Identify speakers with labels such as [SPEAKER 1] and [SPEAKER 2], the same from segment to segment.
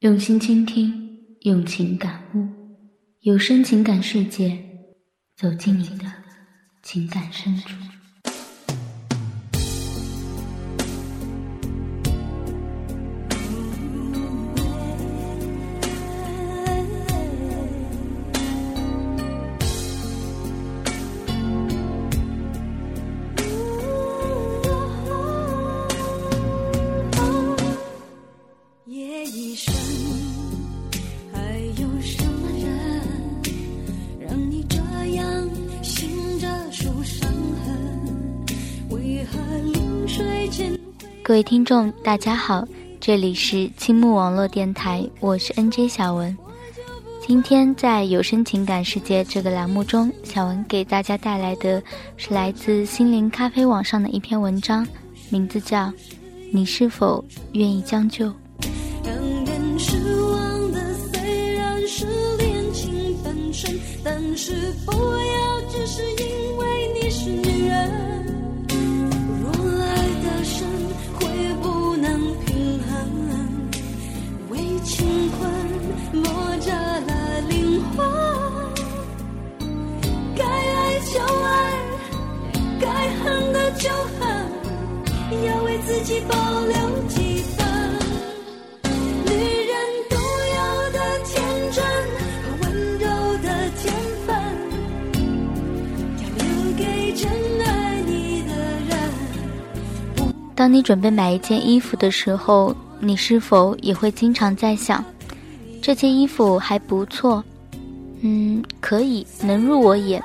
[SPEAKER 1] 用心倾听，用情感悟，有声情感世界，走进你的情感深处。各位听众，大家好，这里是青木网络电台，我是 NJ 小文。今天在有声情感世界这个栏目中，小文给大家带来的是来自心灵咖啡网上的一篇文章，名字叫《你是否愿意将就》。当你准备买一件衣服的时候，你是否也会经常在想，这件衣服还不错，嗯，可以，能入我眼，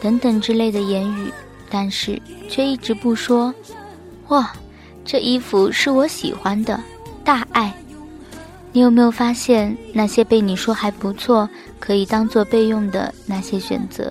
[SPEAKER 1] 等等之类的言语，但是却一直不说。哇，这衣服是我喜欢的，大爱。你有没有发现，那些被你说还不错，可以当做备用的那些选择，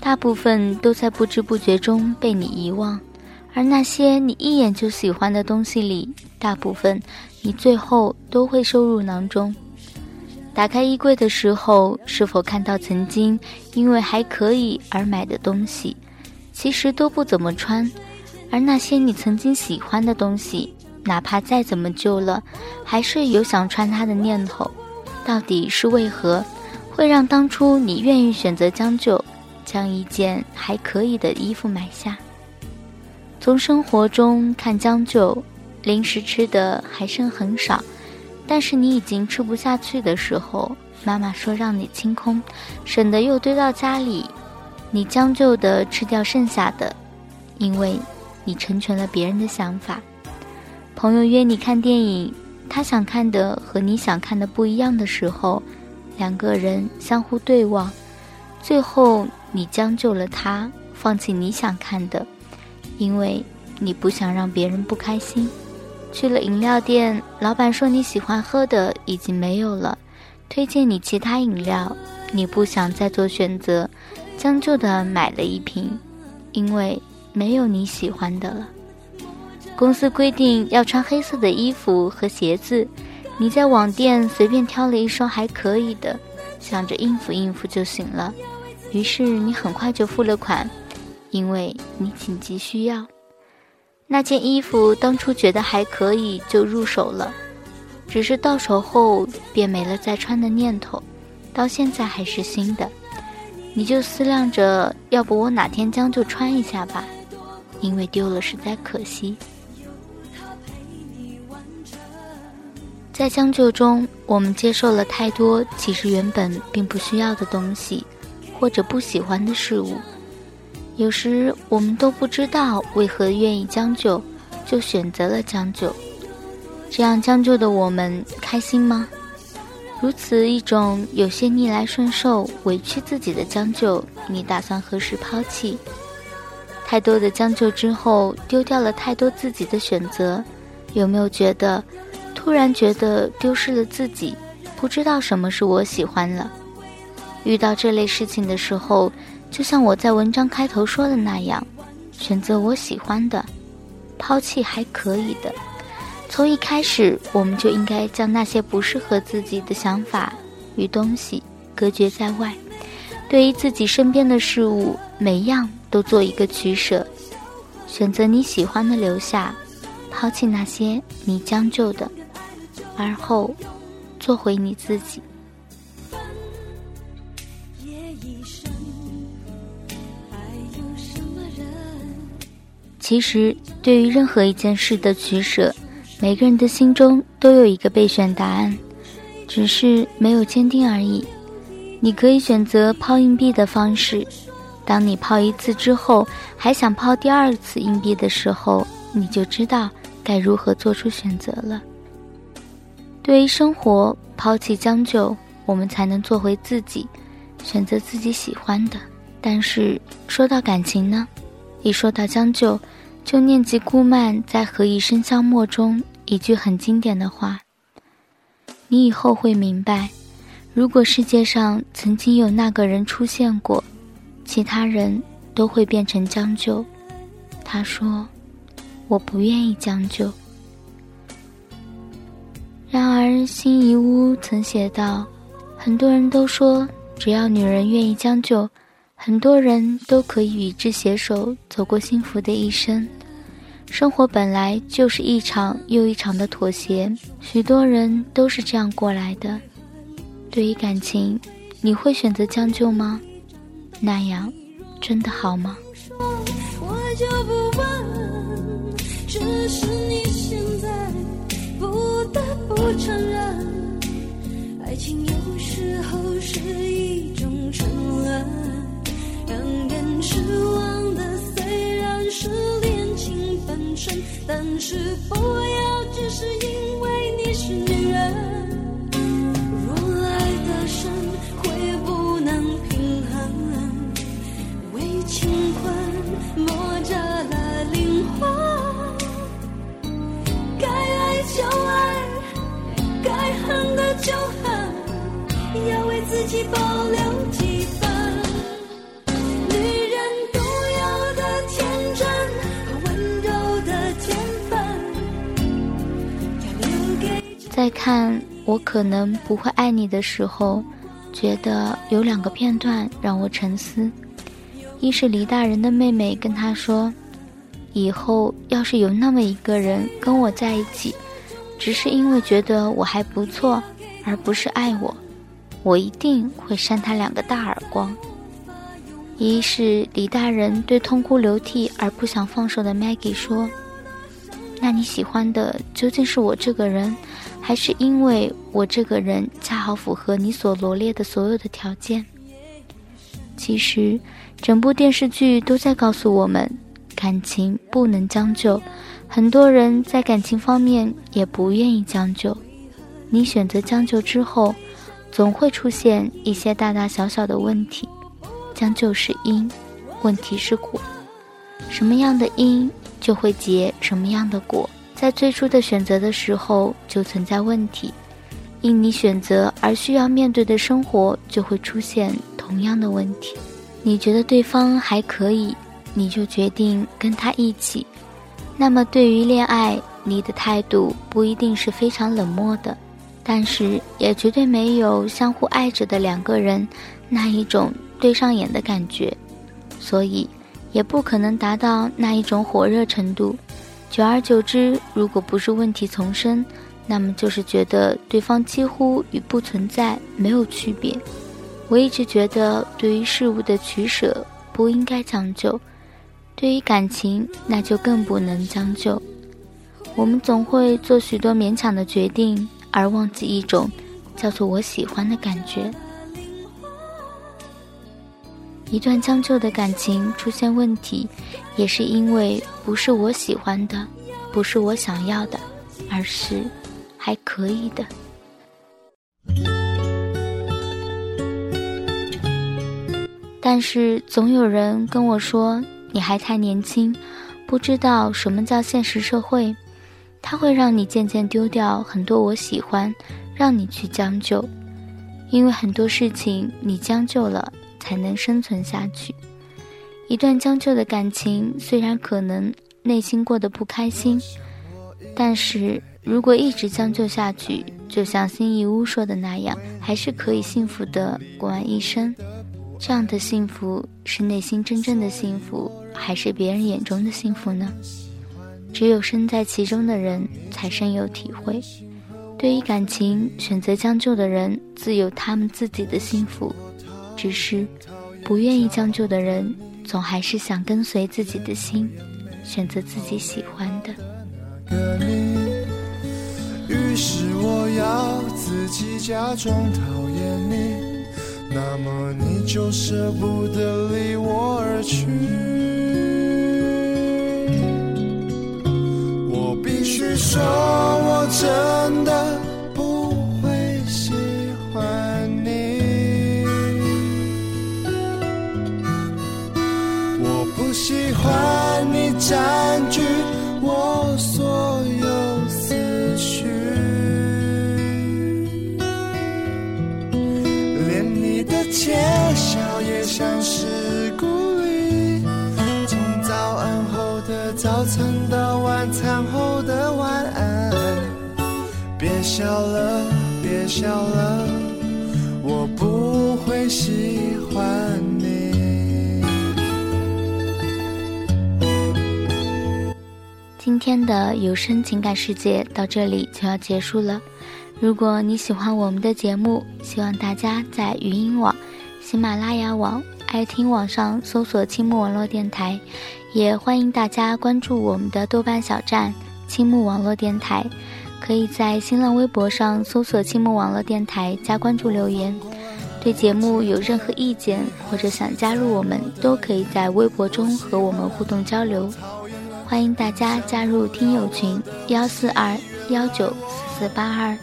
[SPEAKER 1] 大部分都在不知不觉中被你遗忘？而那些你一眼就喜欢的东西里，大部分你最后都会收入囊中。打开衣柜的时候，是否看到曾经因为还可以而买的东西，其实都不怎么穿？而那些你曾经喜欢的东西，哪怕再怎么旧了，还是有想穿它的念头。到底是为何，会让当初你愿意选择将就，将一件还可以的衣服买下？从生活中看将就，零食吃的还剩很少，但是你已经吃不下去的时候，妈妈说让你清空，省得又堆到家里，你将就的吃掉剩下的，因为你成全了别人的想法。朋友约你看电影，他想看的和你想看的不一样的时候，两个人相互对望，最后你将就了他，放弃你想看的。因为你不想让别人不开心，去了饮料店，老板说你喜欢喝的已经没有了，推荐你其他饮料，你不想再做选择，将就的买了一瓶，因为没有你喜欢的了。公司规定要穿黑色的衣服和鞋子，你在网店随便挑了一双还可以的，想着应付应付就行了，于是你很快就付了款。因为你紧急需要那件衣服，当初觉得还可以就入手了，只是到手后便没了再穿的念头，到现在还是新的，你就思量着，要不我哪天将就穿一下吧，因为丢了实在可惜。在将就中，我们接受了太多其实原本并不需要的东西，或者不喜欢的事物。有时我们都不知道为何愿意将就，就选择了将就。这样将就的我们开心吗？如此一种有些逆来顺受、委屈自己的将就，你打算何时抛弃？太多的将就之后，丢掉了太多自己的选择，有没有觉得突然觉得丢失了自己，不知道什么是我喜欢了？遇到这类事情的时候。就像我在文章开头说的那样，选择我喜欢的，抛弃还可以的。从一开始，我们就应该将那些不适合自己的想法与东西隔绝在外。对于自己身边的事物，每样都做一个取舍，选择你喜欢的留下，抛弃那些你将就的，而后做回你自己。其实，对于任何一件事的取舍，每个人的心中都有一个备选答案，只是没有坚定而已。你可以选择抛硬币的方式，当你抛一次之后，还想抛第二次硬币的时候，你就知道该如何做出选择了。对于生活，抛弃将就，我们才能做回自己，选择自己喜欢的。但是说到感情呢，一说到将就。就念及顾漫在《何以笙箫默》中一句很经典的话：“你以后会明白，如果世界上曾经有那个人出现过，其他人都会变成将就。”他说：“我不愿意将就。”然而，辛夷坞曾写道：“很多人都说，只要女人愿意将就。”很多人都可以与之携手走过幸福的一生。生活本来就是一场又一场的妥协，许多人都是这样过来的。对于感情，你会选择将就吗？那样真的好吗？只是你现在不得不承认，爱情有时候是。让人失望的虽然是恋情本身，但是不要只是因为你是女人。看我可能不会爱你的时候，觉得有两个片段让我沉思。一是李大人的妹妹跟他说：“以后要是有那么一个人跟我在一起，只是因为觉得我还不错，而不是爱我，我一定会扇他两个大耳光。”一是李大人对痛哭流涕而不想放手的 Maggie 说：“那你喜欢的究竟是我这个人？”还是因为我这个人恰好符合你所罗列的所有的条件。其实，整部电视剧都在告诉我们，感情不能将就。很多人在感情方面也不愿意将就。你选择将就之后，总会出现一些大大小小的问题。将就是因，问题是果。什么样的因，就会结什么样的果。在最初的选择的时候就存在问题，因你选择而需要面对的生活就会出现同样的问题。你觉得对方还可以，你就决定跟他一起。那么对于恋爱，你的态度不一定是非常冷漠的，但是也绝对没有相互爱着的两个人那一种对上眼的感觉，所以也不可能达到那一种火热程度。久而久之，如果不是问题丛生，那么就是觉得对方几乎与不存在没有区别。我一直觉得，对于事物的取舍不应该将就，对于感情那就更不能将就。我们总会做许多勉强的决定，而忘记一种叫做我喜欢的感觉。一段将就的感情出现问题，也是因为不是我喜欢的，不是我想要的，而是还可以的。但是总有人跟我说：“你还太年轻，不知道什么叫现实社会。”它会让你渐渐丢掉很多我喜欢，让你去将就，因为很多事情你将就了。才能生存下去。一段将就的感情，虽然可能内心过得不开心，但是如果一直将就下去，就像辛夷坞说的那样，还是可以幸福的过完一生。这样的幸福是内心真正的幸福，还是别人眼中的幸福呢？只有身在其中的人才深有体会。对于感情，选择将就的人自有他们自己的幸福，只是不愿意将就的人，总还是想跟随自己的心，选择自己喜欢的。
[SPEAKER 2] 于是我要自己假装讨厌你，那么你就舍不得离我而去。我必须说，我真的的晚安，别笑了，别笑了，我不会喜欢你。
[SPEAKER 1] 今天的有声情感世界到这里就要结束了。如果你喜欢我们的节目，希望大家在语音网、喜马拉雅网、爱听网上搜索“青木网络电台”，也欢迎大家关注我们的豆瓣小站“青木网络电台”。可以在新浪微博上搜索“青木网络电台”加关注留言。对节目有任何意见或者想加入我们，都可以在微博中和我们互动交流。欢迎大家加入听友群幺四二幺九四四八二。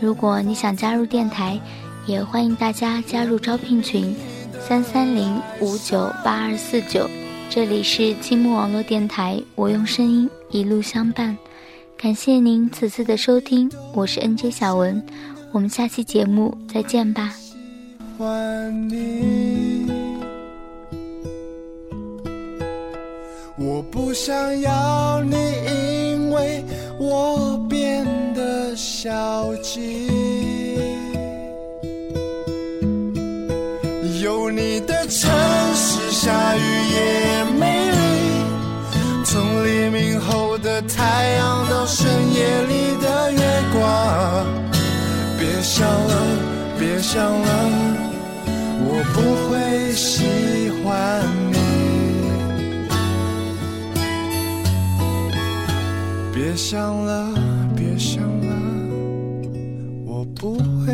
[SPEAKER 1] 如果你想加入电台，也欢迎大家加入招聘群三三零五九八二四九。这里是青木网络电台，我用声音一路相伴。感谢您此次的收听，我是 NJ 小文，我们下期节目再见吧。
[SPEAKER 2] 欢你。我不想要你，因为我变得消极。有你的城市，下雨别想了，别想了，我不会喜欢你。别想了，别想了，我不会